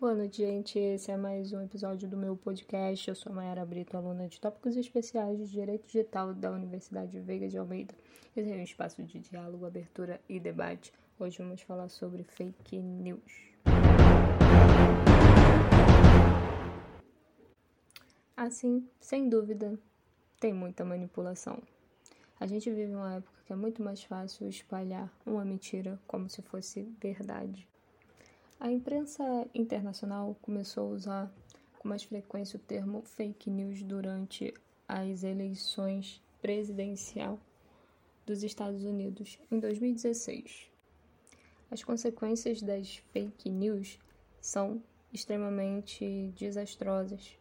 noite, gente. Esse é mais um episódio do meu podcast. Eu sou a Mayara Brito, aluna de Tópicos Especiais de Direito Digital da Universidade Veiga de Almeida. Esse é um espaço de diálogo, abertura e debate. Hoje vamos falar sobre fake news. Assim, sem dúvida, tem muita manipulação. A gente vive uma época que é muito mais fácil espalhar uma mentira como se fosse verdade. A imprensa internacional começou a usar com mais frequência o termo fake news durante as eleições presidencial dos Estados Unidos em 2016. As consequências das fake news são extremamente desastrosas,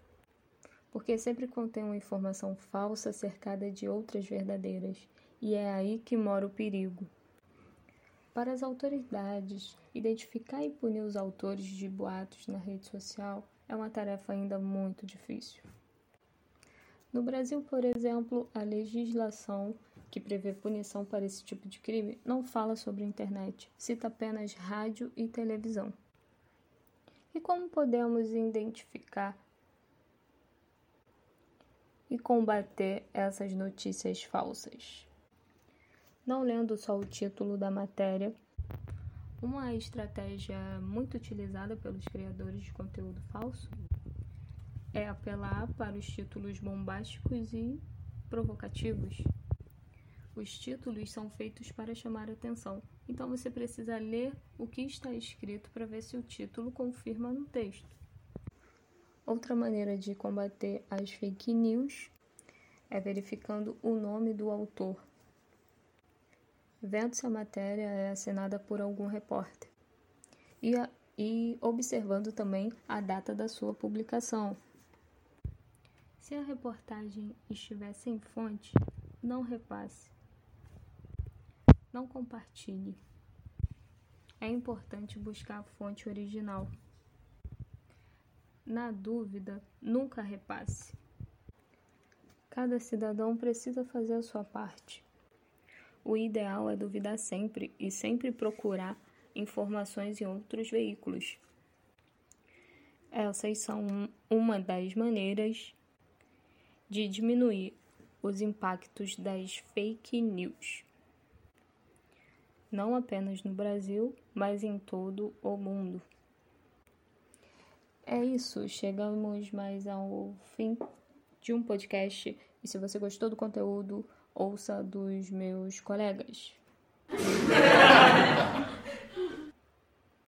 porque sempre contém uma informação falsa cercada de outras verdadeiras, e é aí que mora o perigo. Para as autoridades, identificar e punir os autores de boatos na rede social é uma tarefa ainda muito difícil. No Brasil, por exemplo, a legislação que prevê punição para esse tipo de crime não fala sobre internet, cita apenas rádio e televisão. E como podemos identificar e combater essas notícias falsas? Não lendo só o título da matéria. Uma estratégia muito utilizada pelos criadores de conteúdo falso é apelar para os títulos bombásticos e provocativos. Os títulos são feitos para chamar atenção, então você precisa ler o que está escrito para ver se o título confirma no texto. Outra maneira de combater as fake news é verificando o nome do autor vendo se a matéria é assinada por algum repórter e, a, e observando também a data da sua publicação. Se a reportagem estiver sem fonte, não repasse. Não compartilhe. É importante buscar a fonte original. Na dúvida, nunca repasse. Cada cidadão precisa fazer a sua parte. O ideal é duvidar sempre e sempre procurar informações em outros veículos. Essas são uma das maneiras de diminuir os impactos das fake news. Não apenas no Brasil, mas em todo o mundo. É isso, chegamos mais ao fim de um podcast. E se você gostou do conteúdo, ouça dos meus colegas.